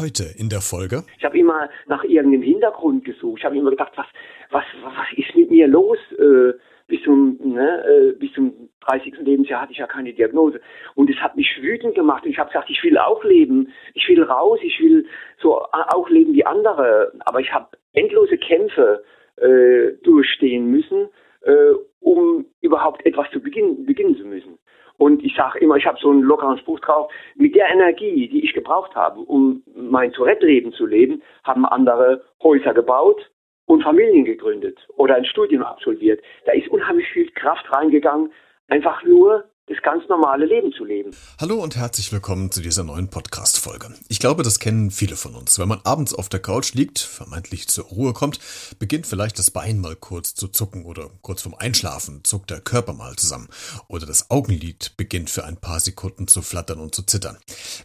Heute in der Folge. Ich habe immer nach irgendeinem Hintergrund gesucht. Ich habe immer gedacht, was, was, was ist mit mir los? Äh, bis zum, ne, äh, bis zum 30. Lebensjahr hatte ich ja keine Diagnose. Und es hat mich wütend gemacht. Und ich habe gesagt, ich will auch leben. Ich will raus. Ich will so auch leben wie andere. Aber ich habe endlose Kämpfe äh, durchstehen müssen, äh, um überhaupt etwas zu beginnen, beginnen zu müssen. Und ich sage immer, ich habe so einen lockeren Spruch drauf, mit der Energie, die ich gebraucht habe, um mein Tourette-Leben zu leben, haben andere Häuser gebaut, und Familien gegründet oder ein Studium absolviert. Da ist unheimlich viel Kraft reingegangen, einfach nur das ganz normale Leben zu leben. Hallo und herzlich willkommen zu dieser neuen Podcast-Folge. Ich glaube, das kennen viele von uns. Wenn man abends auf der Couch liegt, vermeintlich zur Ruhe kommt, beginnt vielleicht das Bein mal kurz zu zucken oder kurz vorm Einschlafen zuckt der Körper mal zusammen oder das Augenlid beginnt für ein paar Sekunden zu flattern und zu zittern.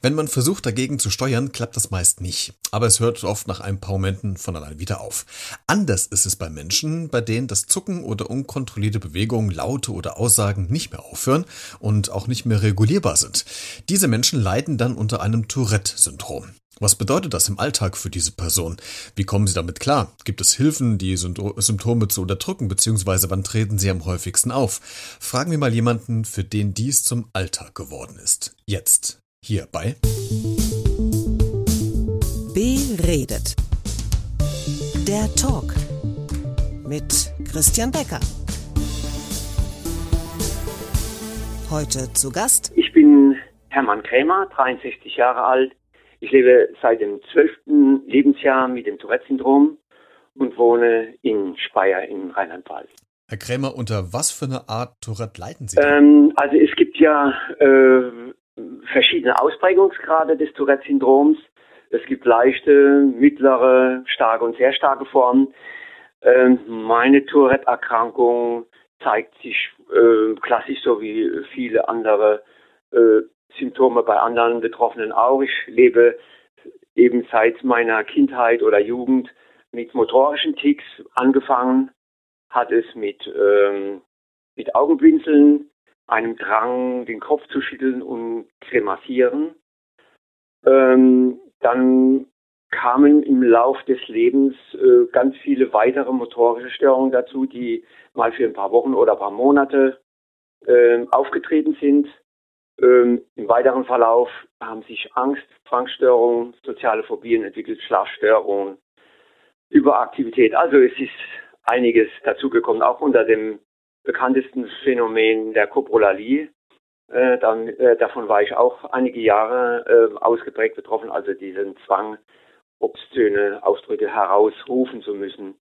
Wenn man versucht dagegen zu steuern, klappt das meist nicht, aber es hört oft nach ein paar Momenten von allein wieder auf. Anders ist es bei Menschen, bei denen das Zucken oder unkontrollierte Bewegungen, Laute oder Aussagen nicht mehr aufhören und auch nicht mehr regulierbar sind. Diese Menschen leiden dann unter einem Tourette-Syndrom. Was bedeutet das im Alltag für diese Person? Wie kommen sie damit klar? Gibt es Hilfen, die Symptome zu unterdrücken, beziehungsweise wann treten sie am häufigsten auf? Fragen wir mal jemanden, für den dies zum Alltag geworden ist. Jetzt, hier bei Beredet. Der Talk mit Christian Becker. Heute zu Gast. Ich bin Hermann Krämer, 63 Jahre alt. Ich lebe seit dem 12. Lebensjahr mit dem Tourette-Syndrom und wohne in Speyer in Rheinland-Pfalz. Herr Krämer, unter was für eine Art Tourette leiden Sie? Ähm, also es gibt ja äh, verschiedene Ausprägungsgrade des Tourette-Syndroms. Es gibt leichte, mittlere, starke und sehr starke Formen. Ähm, meine Tourette-Erkrankung zeigt sich äh, klassisch so wie viele andere äh, Symptome bei anderen Betroffenen auch. Ich lebe eben seit meiner Kindheit oder Jugend mit motorischen Ticks angefangen, hat es mit, ähm, mit Augenblinzeln, einem Drang, den Kopf zu schütteln und kremassieren. Ähm, dann kamen im Lauf des Lebens äh, ganz viele weitere motorische Störungen dazu, die mal für ein paar Wochen oder ein paar Monate äh, aufgetreten sind. Ähm, Im weiteren Verlauf haben sich Angst, Zwangsstörungen, soziale Phobien entwickelt, Schlafstörungen, Überaktivität. Also es ist einiges dazugekommen, auch unter dem bekanntesten Phänomen der Koprolalie. Äh, dann, äh, davon war ich auch einige Jahre äh, ausgeprägt betroffen, also diesen Zwang, obszöne Ausdrücke herausrufen zu müssen.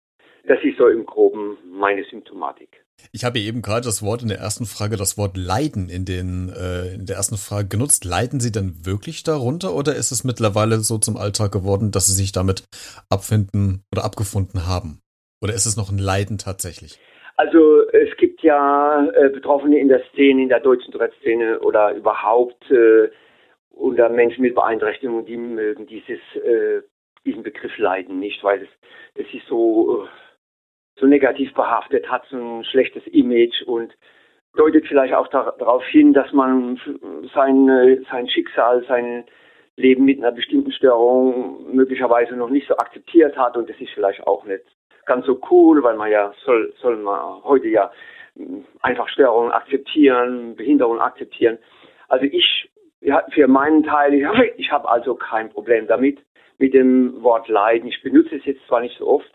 Das ist so im Groben meine Symptomatik. Ich habe eben gerade das Wort in der ersten Frage, das Wort Leiden in, den, äh, in der ersten Frage genutzt. Leiden Sie denn wirklich darunter oder ist es mittlerweile so zum Alltag geworden, dass Sie sich damit abfinden oder abgefunden haben? Oder ist es noch ein Leiden tatsächlich? Also es gibt ja äh, Betroffene in der Szene, in der deutschen Tourette-Szene oder überhaupt äh, unter Menschen mit Beeinträchtigungen, die mögen dieses äh, diesen Begriff leiden nicht, weil es, das ist so, äh, so negativ behaftet, hat so ein schlechtes Image und deutet vielleicht auch darauf hin, dass man sein, sein Schicksal, sein Leben mit einer bestimmten Störung möglicherweise noch nicht so akzeptiert hat und das ist vielleicht auch nicht ganz so cool, weil man ja soll, soll man heute ja einfach Störungen akzeptieren, Behinderungen akzeptieren. Also ich, ja, für meinen Teil, ich habe, ich habe also kein Problem damit mit dem Wort Leiden. Ich benutze es jetzt zwar nicht so oft,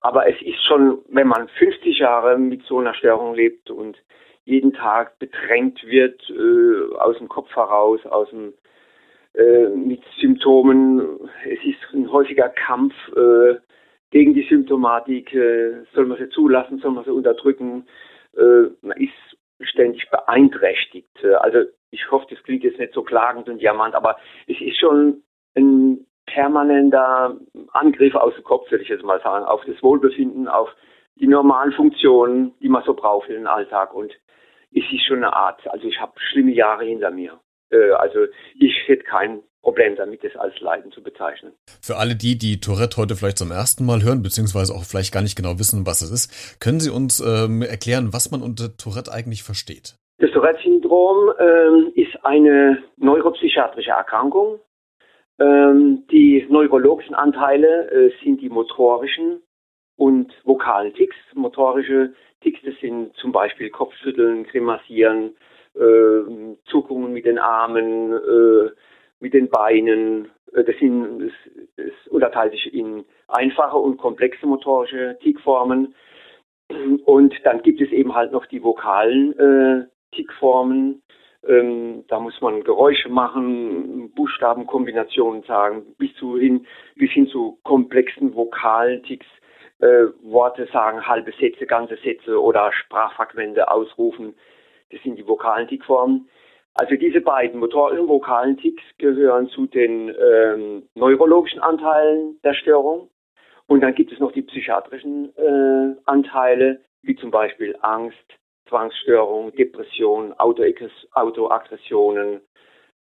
aber es ist schon, wenn man 50 Jahre mit so einer Störung lebt und jeden Tag bedrängt wird, äh, aus dem Kopf heraus, aus dem, äh, mit Symptomen. Es ist ein häufiger Kampf äh, gegen die Symptomatik. Äh, soll man sie zulassen, soll man sie unterdrücken? Äh, man ist ständig beeinträchtigt. Äh, also ich hoffe, das klingt jetzt nicht so klagend und jammernd, aber es ist schon ein permanenter Angriff aus dem Kopf, würde ich jetzt mal sagen, auf das Wohlbefinden, auf die normalen Funktionen, die man so braucht für den Alltag. Und es ist schon eine Art, also ich habe schlimme Jahre hinter mir. Äh, also ich hätte kein Problem damit, das als Leiden zu bezeichnen. Für alle die, die Tourette heute vielleicht zum ersten Mal hören, beziehungsweise auch vielleicht gar nicht genau wissen, was es ist, können Sie uns ähm, erklären, was man unter Tourette eigentlich versteht? Das Tourette-Syndrom ähm, ist eine neuropsychiatrische Erkrankung, ähm, die neurologischen Anteile äh, sind die motorischen und vokalen Ticks. Motorische Ticks, das sind zum Beispiel Kopfschütteln, Grimassieren, äh, Zuckungen mit den Armen, äh, mit den Beinen. Äh, das, sind, das, das unterteilt sich in einfache und komplexe motorische Tickformen. Und dann gibt es eben halt noch die vokalen äh, Tickformen. Ähm, da muss man Geräusche machen, Buchstabenkombinationen sagen, bis, zu hin, bis hin zu komplexen vokalen Ticks, äh, Worte sagen, halbe Sätze, ganze Sätze oder Sprachfragmente ausrufen. Das sind die vokalen Tickformen. Also diese beiden motorischen vokalen Ticks gehören zu den ähm, neurologischen Anteilen der Störung. Und dann gibt es noch die psychiatrischen äh, Anteile, wie zum Beispiel Angst, Zwangsstörung, Depression, Autoaggressionen.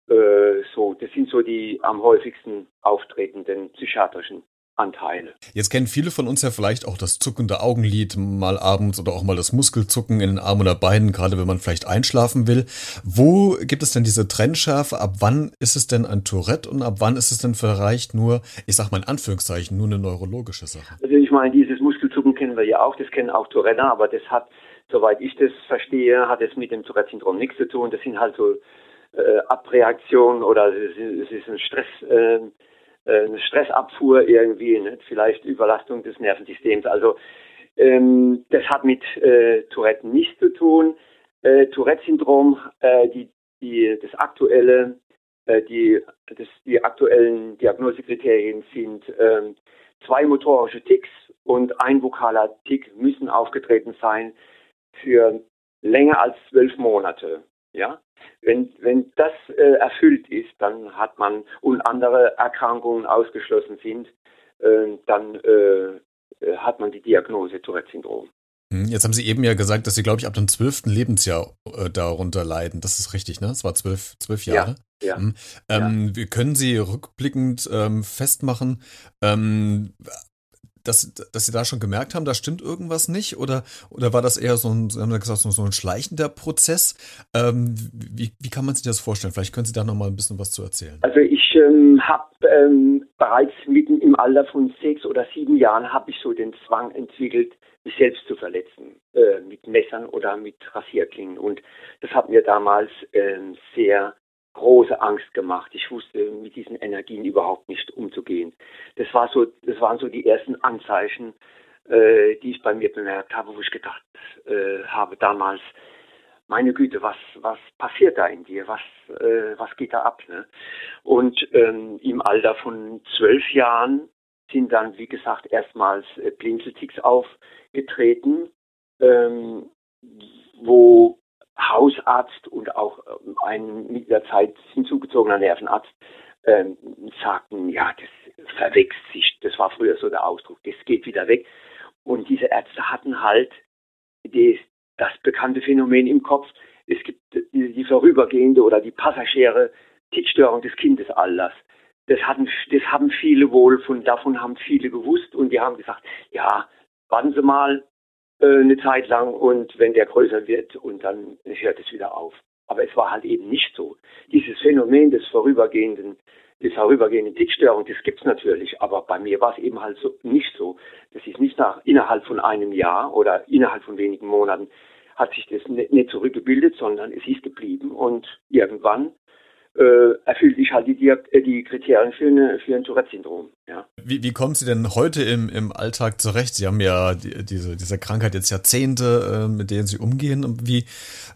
Äh, so, das sind so die am häufigsten auftretenden psychiatrischen Anteile. Jetzt kennen viele von uns ja vielleicht auch das zuckende Augenlid mal abends oder auch mal das Muskelzucken in den Armen oder Beinen, gerade wenn man vielleicht einschlafen will. Wo gibt es denn diese Trennschärfe? Ab wann ist es denn ein Tourette und ab wann ist es denn vielleicht nur, ich sag mal in Anführungszeichen, nur eine neurologische Sache? Also ich meine, dieses Muskelzucken kennen wir ja auch, das kennen auch Tourette, aber das hat, soweit ich das verstehe, hat es mit dem Tourette-Syndrom nichts zu tun. Das sind halt so äh, Abreaktionen oder es ist ein Stress. Äh, äh, eine Stressabfuhr irgendwie, ne? vielleicht Überlastung des Nervensystems. Also ähm, das hat mit äh, Tourette nichts zu tun. Äh, Tourette-Syndrom, äh, die, die, das aktuelle, äh, die, das, die aktuellen Diagnosekriterien sind ähm, zwei motorische Ticks und ein vokaler Tick müssen aufgetreten sein für länger als zwölf Monate. Ja, wenn, wenn das äh, erfüllt ist, dann hat man und andere Erkrankungen ausgeschlossen sind, äh, dann äh, äh hat man die Diagnose Tourette-Syndrom. Hm, jetzt haben Sie eben ja gesagt, dass Sie, glaube ich, ab dem zwölften Lebensjahr äh, darunter leiden. Das ist richtig, ne? Das war zwölf, zwölf Jahre. Ja. ja. Hm. Ähm, ja. Können Sie rückblickend ähm, festmachen, ähm, dass, dass Sie da schon gemerkt haben, da stimmt irgendwas nicht? Oder, oder war das eher so ein, haben gesagt, so ein schleichender Prozess? Ähm, wie, wie kann man sich das vorstellen? Vielleicht können Sie da noch mal ein bisschen was zu erzählen. Also ich ähm, habe ähm, bereits mitten im Alter von sechs oder sieben Jahren habe ich so den Zwang entwickelt, mich selbst zu verletzen äh, mit Messern oder mit Rasierklingen. Und das hat mir damals ähm, sehr große Angst gemacht. Ich wusste mit diesen Energien überhaupt nicht umzugehen. Das war so, das waren so die ersten Anzeichen, äh, die ich bei mir bemerkt habe, wo ich gedacht äh, habe damals, meine Güte, was, was passiert da in dir? Was, äh, was geht da ab? Ne? Und ähm, im Alter von zwölf Jahren sind dann, wie gesagt, erstmals äh, Blinzelticks aufgetreten, ähm, wo Hausarzt und auch ähm, ein mit der Zeit hinzugezogener Nervenarzt ähm, sagten, ja, das verwechselt sich, das war früher so der Ausdruck, das geht wieder weg. Und diese Ärzte hatten halt die, das bekannte Phänomen im Kopf, es gibt die, die vorübergehende oder die passagiere Tickstörung des Kindesalters. Das, hatten, das haben viele wohl, von davon haben viele gewusst und die haben gesagt, ja, warten Sie mal, eine Zeit lang und wenn der größer wird und dann hört es wieder auf. Aber es war halt eben nicht so. Dieses Phänomen des vorübergehenden, des vorübergehenden Tickstörung, das gibt's natürlich, aber bei mir war es eben halt so nicht so. Das ist nicht nach innerhalb von einem Jahr oder innerhalb von wenigen Monaten hat sich das nicht zurückgebildet, sondern es ist geblieben und irgendwann äh, erfüllt sich halt die, äh, die Kriterien für, eine, für ein Tourette-Syndrom. Ja. Wie, wie kommen Sie denn heute im, im Alltag zurecht? Sie haben ja die, diese, diese Krankheit jetzt Jahrzehnte, äh, mit denen Sie umgehen. Und wie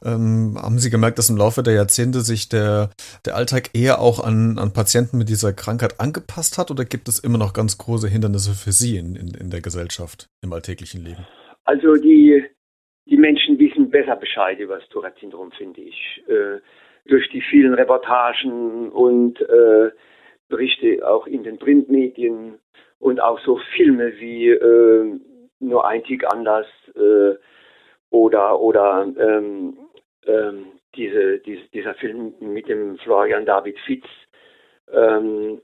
ähm, haben Sie gemerkt, dass im Laufe der Jahrzehnte sich der, der Alltag eher auch an, an Patienten mit dieser Krankheit angepasst hat? Oder gibt es immer noch ganz große Hindernisse für Sie in, in, in der Gesellschaft, im alltäglichen Leben? Also die, die Menschen wissen besser Bescheid über das Tourette-Syndrom, finde ich. Äh, durch die vielen Reportagen und äh, Berichte auch in den Printmedien und auch so Filme wie äh, Nur ein Tick anders äh, oder oder ähm, ähm, diese, diese, dieser Film mit dem Florian David Fitz, ähm,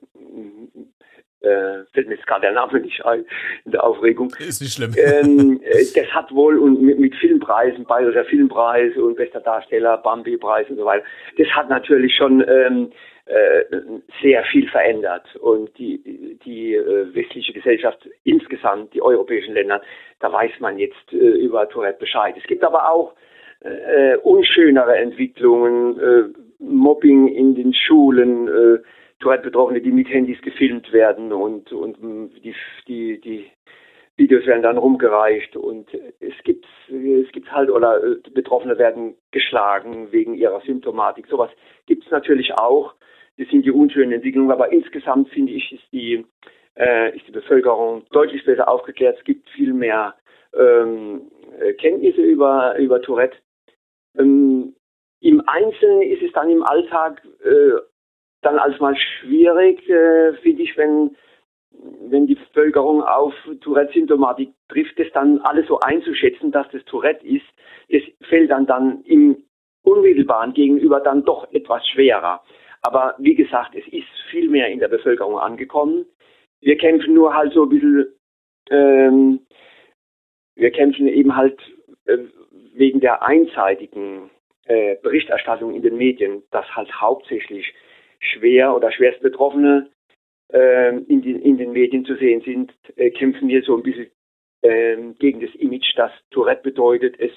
äh, fällt mir jetzt gerade der Name nicht ein, in der Aufregung. Ist nicht schlimm. Ähm, äh, das hat wohl und mit, mit Filmpreisen, Bayerischer Filmpreis und bester Darsteller, Bambi-Preis und so weiter, das hat natürlich schon ähm, äh, sehr viel verändert. Und die, die äh, westliche Gesellschaft insgesamt, die europäischen Länder, da weiß man jetzt äh, über Tourette Bescheid. Es gibt aber auch äh, unschönere Entwicklungen, äh, Mobbing in den Schulen, äh, Tourette-Betroffene, die mit Handys gefilmt werden und, und die, die, die Videos werden dann rumgereicht und es gibt es gibt halt oder äh, Betroffene werden geschlagen wegen ihrer Symptomatik. Sowas gibt es natürlich auch. Das sind die unschönen Entwicklungen, aber insgesamt finde ich, ist die, äh, ist die Bevölkerung deutlich besser aufgeklärt. Es gibt viel mehr ähm, äh, Kenntnisse über, über Tourette. Ähm, Im Einzelnen ist es dann im Alltag äh, dann als mal schwierig, äh, finde ich, wenn, wenn die Bevölkerung auf Tourette-Symptomatik trifft, das dann alles so einzuschätzen, dass das Tourette ist, das fällt dann dann im unmittelbaren Gegenüber dann doch etwas schwerer. Aber wie gesagt, es ist viel mehr in der Bevölkerung angekommen. Wir kämpfen nur halt so ein bisschen, ähm, wir kämpfen eben halt äh, wegen der einseitigen äh, Berichterstattung in den Medien, dass halt hauptsächlich schwer oder schwerst Betroffene äh, in, die, in, den Medien zu sehen sind, äh, kämpfen wir so ein bisschen äh, gegen das Image, das Tourette bedeutet, es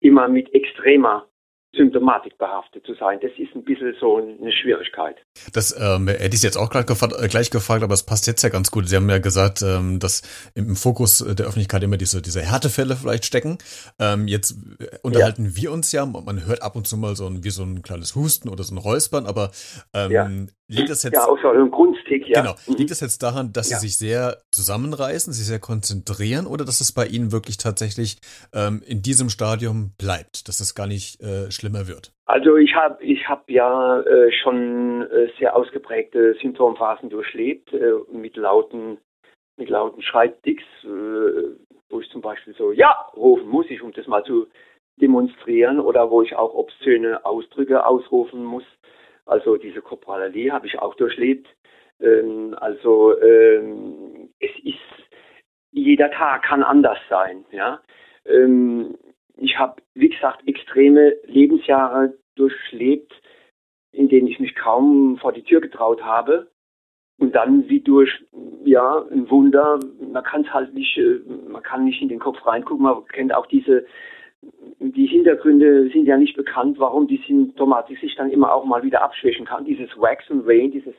immer mit extremer Symptomatik behaftet zu sein. Das ist ein bisschen so eine Schwierigkeit. Das ähm, hätte ich jetzt auch gleich gefragt, äh, gleich gefragt, aber es passt jetzt ja ganz gut. Sie haben ja gesagt, ähm, dass im Fokus der Öffentlichkeit immer diese, diese Härtefälle vielleicht stecken. Ähm, jetzt äh, unterhalten ja. wir uns ja, man hört ab und zu mal so ein, wie so ein kleines Husten oder so ein Räuspern, aber ähm, ja. liegt das jetzt... Ja, auch so ein Grundstick, ja. Genau. Mhm. Liegt das jetzt daran, dass ja. Sie sich sehr zusammenreißen, sich sehr konzentrieren oder dass es bei Ihnen wirklich tatsächlich ähm, in diesem Stadium bleibt, dass es gar nicht äh, schlimmer wird? Also ich habe ich hab ja äh, schon äh, sehr ausgeprägte Symptomphasen durchlebt äh, mit lauten mit lauten Schreibdicks, äh, wo ich zum Beispiel so ja rufen muss ich, um das mal zu demonstrieren oder wo ich auch obszöne Ausdrücke ausrufen muss. Also diese Korporalalie habe ich auch durchlebt. Ähm, also ähm, es ist jeder Tag kann anders sein. Ja, ähm, ich habe, wie gesagt, extreme Lebensjahre durchlebt, in denen ich mich kaum vor die Tür getraut habe. Und dann wie durch, ja, ein Wunder, man kann es halt nicht, äh, man kann nicht in den Kopf reingucken, man kennt auch diese, die Hintergründe sind ja nicht bekannt, warum die Symptomatik sich dann immer auch mal wieder abschwächen kann. Dieses Wax and Rain, dieses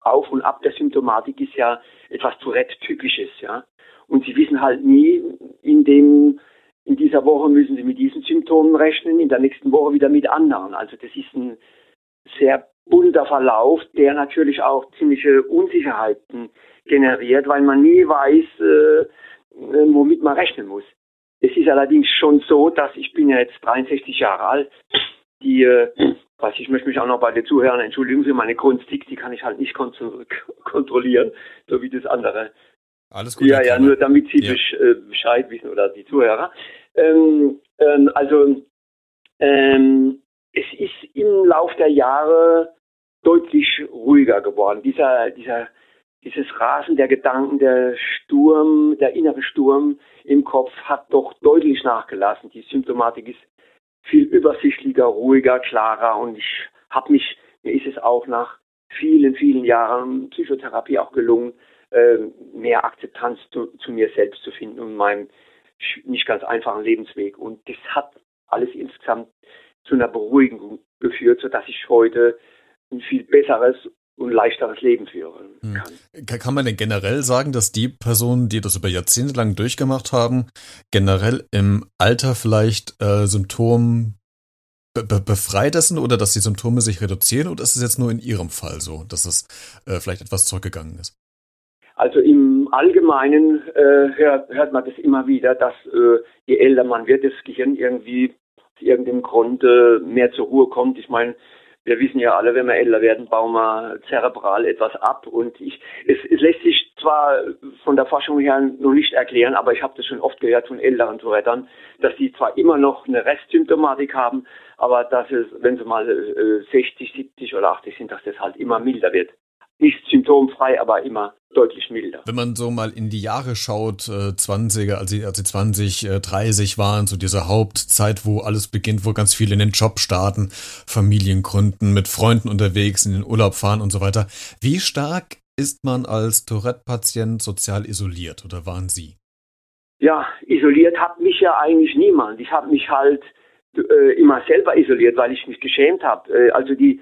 Auf und Ab der Symptomatik ist ja etwas Tourette-typisches, ja. Und sie wissen halt nie, in dem in dieser Woche müssen Sie mit diesen Symptomen rechnen, in der nächsten Woche wieder mit anderen. Also das ist ein sehr bunter Verlauf, der natürlich auch ziemliche Unsicherheiten generiert, weil man nie weiß, äh, womit man rechnen muss. Es ist allerdings schon so, dass ich bin ja jetzt 63 Jahre alt. Die, äh, was ich möchte mich auch noch bei den Zuhörern entschuldigen für meine Grundstick, die kann ich halt nicht kontrollieren, so wie das andere alles gut. Ja, ja, nur damit Sie ja. Äh, Bescheid wissen oder die Zuhörer. Ähm, ähm, also ähm, es ist im Lauf der Jahre deutlich ruhiger geworden. Dieser, dieser, dieses Rasen der Gedanken, der Sturm, der innere Sturm im Kopf hat doch deutlich nachgelassen. Die Symptomatik ist viel übersichtlicher, ruhiger, klarer und ich habe mich, mir ist es auch nach vielen, vielen Jahren Psychotherapie auch gelungen, ähm, mehr Akzeptanz zu, zu, mir selbst zu finden und meinem nicht ganz einfachen Lebensweg. Und das hat alles insgesamt zu einer Beruhigung geführt, sodass ich heute ein viel besseres und leichteres Leben führen hm. kann. Kann man denn generell sagen, dass die Personen, die das über Jahrzehnte lang durchgemacht haben, generell im Alter vielleicht äh, Symptom be befreiter sind oder dass die Symptome sich reduzieren oder ist es jetzt nur in Ihrem Fall so, dass es äh, vielleicht etwas zurückgegangen ist? Also im Allgemeinen äh, hört, hört man das immer wieder, dass äh, je älter man wird, das Gehirn irgendwie aus irgendeinem Grund äh, mehr zur Ruhe kommt. Ich meine, wir wissen ja alle, wenn wir älter werden, bauen wir zerebral etwas ab. Und ich, es, es lässt sich zwar von der Forschung her noch nicht erklären, aber ich habe das schon oft gehört von älteren Tourettern, dass sie zwar immer noch eine Restsymptomatik haben, aber dass es, wenn sie mal äh, 60, 70 oder 80 sind, dass das halt immer milder wird. Nicht symptomfrei, aber immer deutlich milder. Wenn man so mal in die Jahre schaut, äh, 20er, als sie, als sie 20, äh, 30 waren, so diese Hauptzeit, wo alles beginnt, wo ganz viele in den Job starten, Familien gründen, mit Freunden unterwegs, in den Urlaub fahren und so weiter. Wie stark ist man als Tourette-Patient sozial isoliert oder waren Sie? Ja, isoliert hat mich ja eigentlich niemand. Ich habe mich halt äh, immer selber isoliert, weil ich mich geschämt habe. Äh, also die,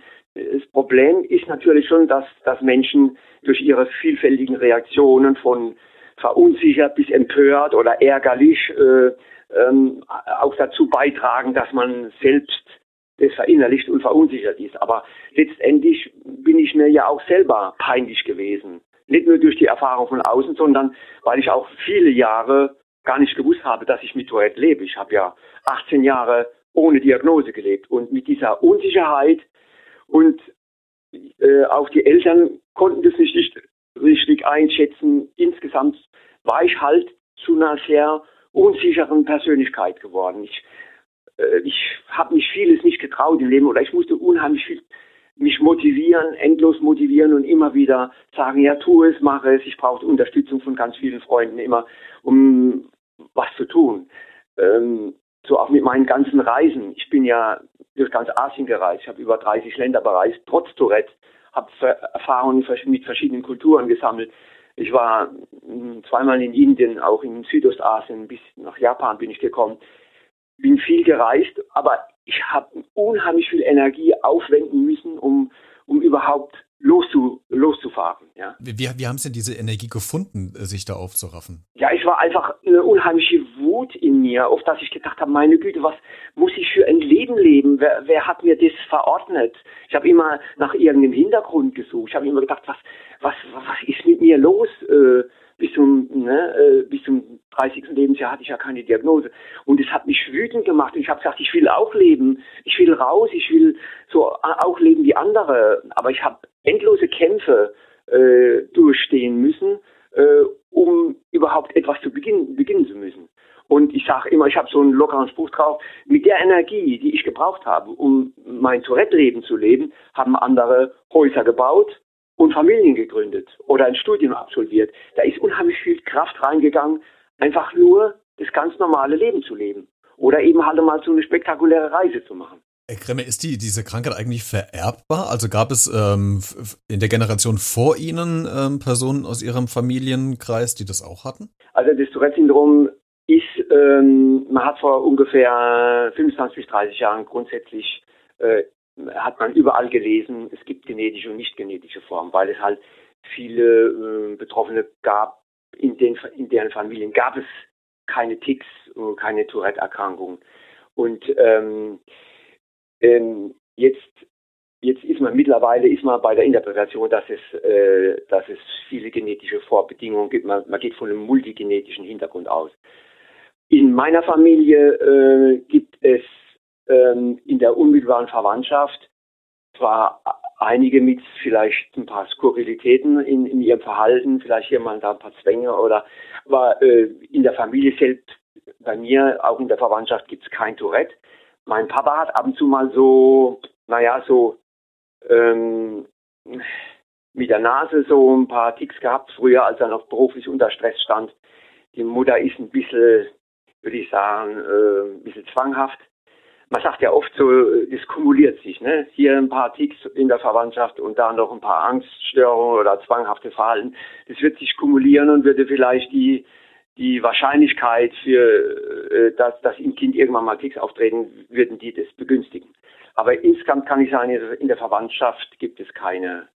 das Problem ist natürlich schon, dass, dass Menschen durch ihre vielfältigen Reaktionen von verunsichert bis empört oder ärgerlich äh, ähm, auch dazu beitragen, dass man selbst das verinnerlicht und verunsichert ist. Aber letztendlich bin ich mir ja auch selber peinlich gewesen. Nicht nur durch die Erfahrung von außen, sondern weil ich auch viele Jahre gar nicht gewusst habe, dass ich mit Tourette lebe. Ich habe ja 18 Jahre ohne Diagnose gelebt und mit dieser Unsicherheit und äh, auch die Eltern konnten das nicht, nicht richtig einschätzen. Insgesamt war ich halt zu einer sehr unsicheren Persönlichkeit geworden. Ich, äh, ich habe mich vieles nicht getraut im Leben oder ich musste unheimlich viel mich motivieren, endlos motivieren und immer wieder sagen, ja, tu es, mache es. Ich brauchte Unterstützung von ganz vielen Freunden immer, um was zu tun. Ähm, so auch mit meinen ganzen Reisen. Ich bin ja durch ganz Asien gereist. Ich habe über 30 Länder bereist, trotz Tourette, habe Erfahrungen mit verschiedenen Kulturen gesammelt. Ich war hm, zweimal in Indien, auch in Südostasien, bis nach Japan bin ich gekommen. Bin viel gereist, aber ich habe unheimlich viel Energie aufwenden müssen, um, um überhaupt loszu, loszufahren. Ja. Wie, wie haben Sie denn diese Energie gefunden, sich da aufzuraffen? Ja, ich war einfach eine unheimliche Wut in mir, auf dass ich gedacht habe, meine Güte, was muss ich für ein Leben leben? Wer, wer hat mir das verordnet? Ich habe immer nach irgendeinem Hintergrund gesucht. Ich habe immer gedacht, was, was, was ist mit mir los? Äh, bis zum, ne, äh, bis zum 30. Lebensjahr hatte ich ja keine Diagnose. Und es hat mich wütend gemacht. Und ich habe gesagt, ich will auch leben. Ich will raus. Ich will so auch leben wie andere. Aber ich habe endlose Kämpfe äh, durchstehen müssen, äh, um überhaupt etwas zu beginnen, beginnen zu müssen. Und ich sage immer, ich habe so einen lockeren Spruch drauf, mit der Energie, die ich gebraucht habe, um mein Tourette-Leben zu leben, haben andere Häuser gebaut und Familien gegründet oder ein Studium absolviert. Da ist unheimlich viel Kraft reingegangen, einfach nur das ganz normale Leben zu leben. Oder eben halt mal so eine spektakuläre Reise zu machen. Kremme, ist die, diese Krankheit eigentlich vererbbar? Also gab es ähm, in der Generation vor Ihnen ähm, Personen aus Ihrem Familienkreis, die das auch hatten? Also das Tourette-Syndrom ist, ähm, man hat vor ungefähr 25 bis 30 Jahren grundsätzlich, äh, hat man überall gelesen, es gibt genetische und nicht genetische Formen, weil es halt viele äh, Betroffene gab, in, den, in deren Familien gab es keine Ticks, keine Tourette-Erkrankung. Und ähm, ähm, jetzt, jetzt ist man mittlerweile ist man bei der Interpretation, dass es, äh, dass es viele genetische Vorbedingungen gibt. Man, man geht von einem multigenetischen Hintergrund aus. In meiner Familie äh, gibt es ähm, in der unmittelbaren Verwandtschaft zwar einige mit vielleicht ein paar Skurrilitäten in, in ihrem Verhalten, vielleicht hier mal da ein paar Zwänge oder, aber äh, in der Familie selbst, bei mir, auch in der Verwandtschaft gibt es kein Tourette. Mein Papa hat ab und zu mal so, naja, so ähm, mit der Nase so ein paar Ticks gehabt, früher, als er noch beruflich unter Stress stand. Die Mutter ist ein bisschen, würde ich sagen, äh, ein bisschen zwanghaft. Man sagt ja oft so, das kumuliert sich, ne? Hier ein paar Ticks in der Verwandtschaft und da noch ein paar Angststörungen oder zwanghafte Verhalten. Das wird sich kumulieren und würde vielleicht die die Wahrscheinlichkeit für, äh, dass, dass im Kind irgendwann mal Ticks auftreten, würden die das begünstigen. Aber insgesamt kann ich sagen, in der Verwandtschaft gibt es keine,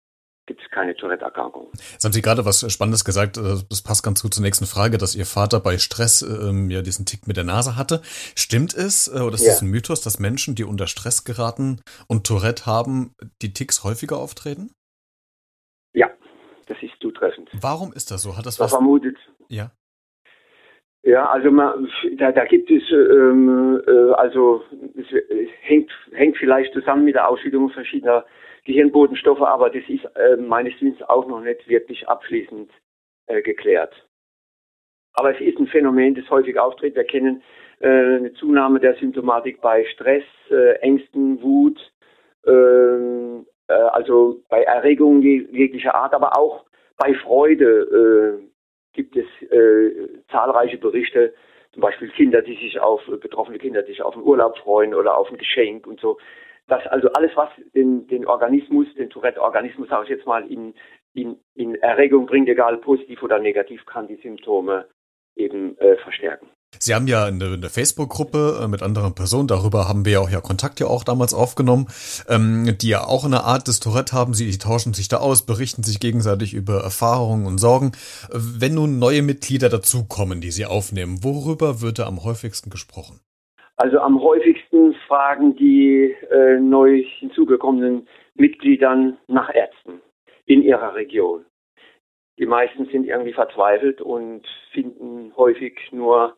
gibt es keine Tourette-Erkrankung. Jetzt haben Sie gerade was Spannendes gesagt, äh, das passt ganz gut zur nächsten Frage, dass Ihr Vater bei Stress ähm, ja diesen Tick mit der Nase hatte. Stimmt es, äh, oder ist ja. das ein Mythos, dass Menschen, die unter Stress geraten und Tourette haben, die Ticks häufiger auftreten? Ja, das ist zutreffend. Warum ist das so? Hat das, das was? Vermutet. Ja. Ja, also man, da, da gibt es ähm, äh, also es hängt hängt vielleicht zusammen mit der Ausschüttung verschiedener Gehirnbotenstoffe, aber das ist äh, meines Wissens auch noch nicht wirklich abschließend äh, geklärt. Aber es ist ein Phänomen, das häufig auftritt. Wir kennen äh, eine Zunahme der Symptomatik bei Stress, äh, Ängsten, Wut, ähm, äh, also bei Erregungen jeglicher Art, aber auch bei Freude äh, gibt es äh, zahlreiche Berichte, zum Beispiel Kinder, die sich auf, betroffene Kinder, die sich auf einen Urlaub freuen oder auf ein Geschenk und so. Das also alles, was den, den Organismus, den Tourette-Organismus, sage ich jetzt mal, in, in, in Erregung bringt, egal positiv oder negativ, kann die Symptome eben äh, verstärken. Sie haben ja eine, eine Facebook-Gruppe äh, mit anderen Personen, darüber haben wir ja auch ja Kontakt ja auch damals aufgenommen, ähm, die ja auch eine Art des Tourette haben. Sie tauschen sich da aus, berichten sich gegenseitig über Erfahrungen und Sorgen. Wenn nun neue Mitglieder dazukommen, die Sie aufnehmen, worüber wird da am häufigsten gesprochen? Also am häufigsten fragen die äh, neu hinzugekommenen Mitgliedern nach Ärzten in ihrer Region. Die meisten sind irgendwie verzweifelt und finden häufig nur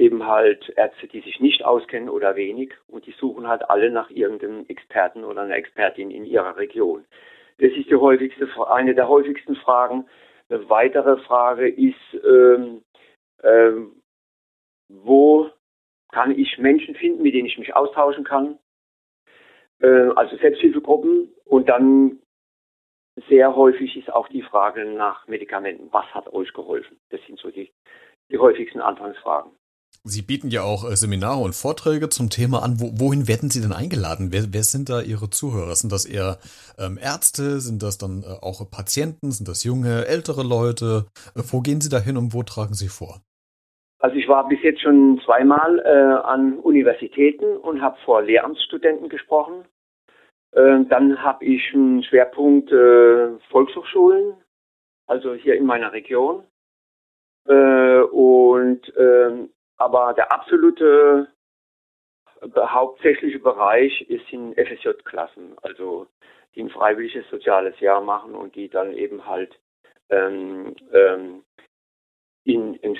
eben halt Ärzte, die sich nicht auskennen oder wenig und die suchen halt alle nach irgendeinem Experten oder einer Expertin in ihrer Region. Das ist die häufigste, eine der häufigsten Fragen. Eine weitere Frage ist, ähm, ähm, wo kann ich Menschen finden, mit denen ich mich austauschen kann? Äh, also Selbsthilfegruppen und dann sehr häufig ist auch die Frage nach Medikamenten. Was hat euch geholfen? Das sind so die, die häufigsten Anfangsfragen. Sie bieten ja auch äh, Seminare und Vorträge zum Thema an. Wo, wohin werden Sie denn eingeladen? Wer, wer sind da Ihre Zuhörer? Sind das eher ähm, Ärzte? Sind das dann äh, auch Patienten? Sind das junge, ältere Leute? Äh, wo gehen Sie da hin und wo tragen Sie vor? Also ich war bis jetzt schon zweimal äh, an Universitäten und habe vor Lehramtsstudenten gesprochen. Äh, dann habe ich einen Schwerpunkt äh, Volkshochschulen, also hier in meiner Region. und ähm, aber der absolute hauptsächliche Bereich ist in FSJ-Klassen, also die ein freiwilliges soziales Jahr machen und die dann eben halt ähm, ähm, in, im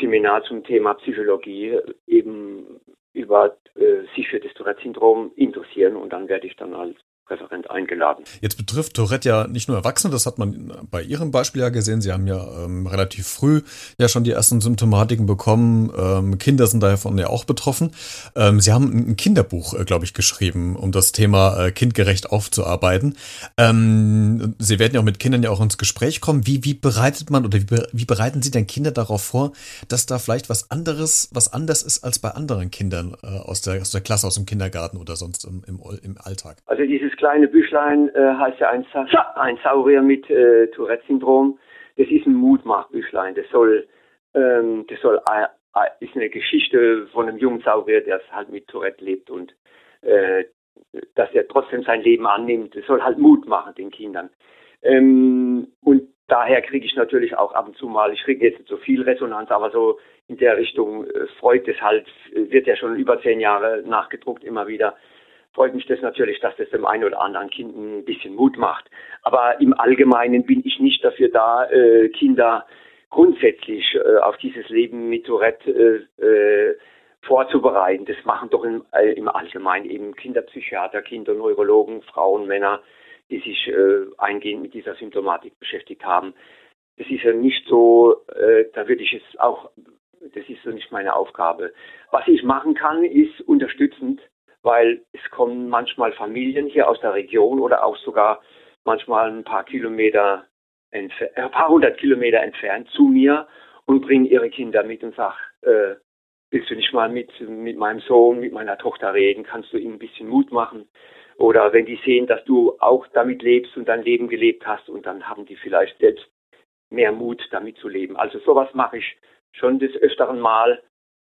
Seminar zum Thema Psychologie eben über äh, sich für das Tourette-Syndrom interessieren und dann werde ich dann als Referent eingeladen. Jetzt betrifft Tourette ja nicht nur Erwachsene, das hat man bei Ihrem Beispiel ja gesehen. Sie haben ja ähm, relativ früh ja schon die ersten Symptomatiken bekommen. Ähm, Kinder sind davon ja auch betroffen. Ähm, Sie haben ein Kinderbuch, äh, glaube ich, geschrieben, um das Thema äh, kindgerecht aufzuarbeiten. Ähm, Sie werden ja auch mit Kindern ja auch ins Gespräch kommen. Wie, wie bereitet man oder wie, wie bereiten Sie denn Kinder darauf vor, dass da vielleicht was anderes, was anders ist als bei anderen Kindern äh, aus, der, aus der Klasse, aus dem Kindergarten oder sonst im, im, im Alltag? Also dieses kleine Büchlein äh, heißt ja ein, Sa ein Saurier mit äh, Tourette-Syndrom. Das ist ein Mutmachbüchlein. Das soll, ähm, das soll äh, äh, ist eine Geschichte von einem jungen Saurier, der halt mit Tourette lebt und äh, dass er trotzdem sein Leben annimmt. Das soll halt Mut machen den Kindern. Ähm, und daher kriege ich natürlich auch ab und zu mal, ich kriege jetzt nicht so viel Resonanz, aber so in der Richtung äh, freut es halt, wird ja schon über zehn Jahre nachgedruckt immer wieder freut mich das natürlich, dass das dem einen oder anderen Kind ein bisschen Mut macht. Aber im Allgemeinen bin ich nicht dafür da, äh, Kinder grundsätzlich äh, auf dieses Leben mit Tourette äh, äh, vorzubereiten. Das machen doch im, äh, im Allgemeinen eben Kinderpsychiater, Kinderneurologen, Frauen, Männer, die sich äh, eingehend mit dieser Symptomatik beschäftigt haben. Das ist ja nicht so, da würde ich es auch, das ist so nicht meine Aufgabe. Was ich machen kann, ist unterstützend weil es kommen manchmal Familien hier aus der Region oder auch sogar manchmal ein paar Kilometer, ein paar hundert Kilometer entfernt zu mir und bringen ihre Kinder mit und sagen, äh, willst du nicht mal mit, mit meinem Sohn, mit meiner Tochter reden, kannst du ihnen ein bisschen Mut machen? Oder wenn die sehen, dass du auch damit lebst und dein Leben gelebt hast und dann haben die vielleicht selbst mehr Mut, damit zu leben. Also sowas mache ich schon des öfteren Mal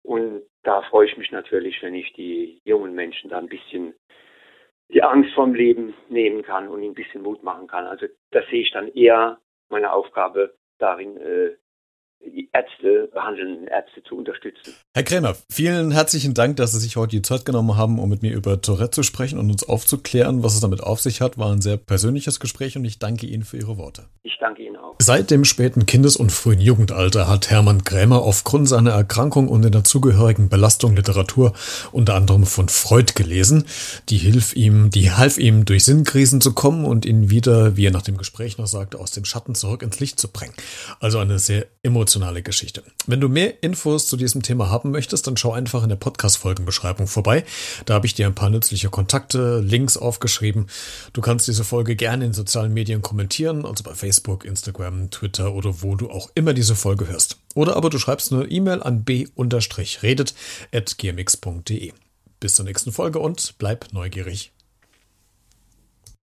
und da freue ich mich natürlich, wenn ich die jungen Menschen da ein bisschen die Angst vom Leben nehmen kann und ihnen ein bisschen Mut machen kann. Also das sehe ich dann eher meine Aufgabe darin, äh, Ärzte, behandelnden Ärzte zu unterstützen. Herr Krämer, vielen herzlichen Dank, dass Sie sich heute die Zeit genommen haben, um mit mir über Tourette zu sprechen und uns aufzuklären, was es damit auf sich hat. War ein sehr persönliches Gespräch und ich danke Ihnen für Ihre Worte. Ich danke Ihnen auch. Seit dem späten Kindes- und frühen Jugendalter hat Hermann Krämer aufgrund seiner Erkrankung und der dazugehörigen Belastung Literatur unter anderem von Freud gelesen. Die hilf ihm, die half ihm durch Sinnkrisen zu kommen und ihn wieder, wie er nach dem Gespräch noch sagte, aus dem Schatten zurück ins Licht zu bringen. Also eine sehr emotionale Geschichte. Wenn du mehr Infos zu diesem Thema haben möchtest, dann schau einfach in der Podcast-Folgenbeschreibung vorbei. Da habe ich dir ein paar nützliche Kontakte, Links aufgeschrieben. Du kannst diese Folge gerne in sozialen Medien kommentieren, also bei Facebook Facebook, Instagram, Twitter oder wo du auch immer diese Folge hörst. Oder aber du schreibst eine E-Mail an b-redet.gmx.de. Bis zur nächsten Folge und bleib neugierig.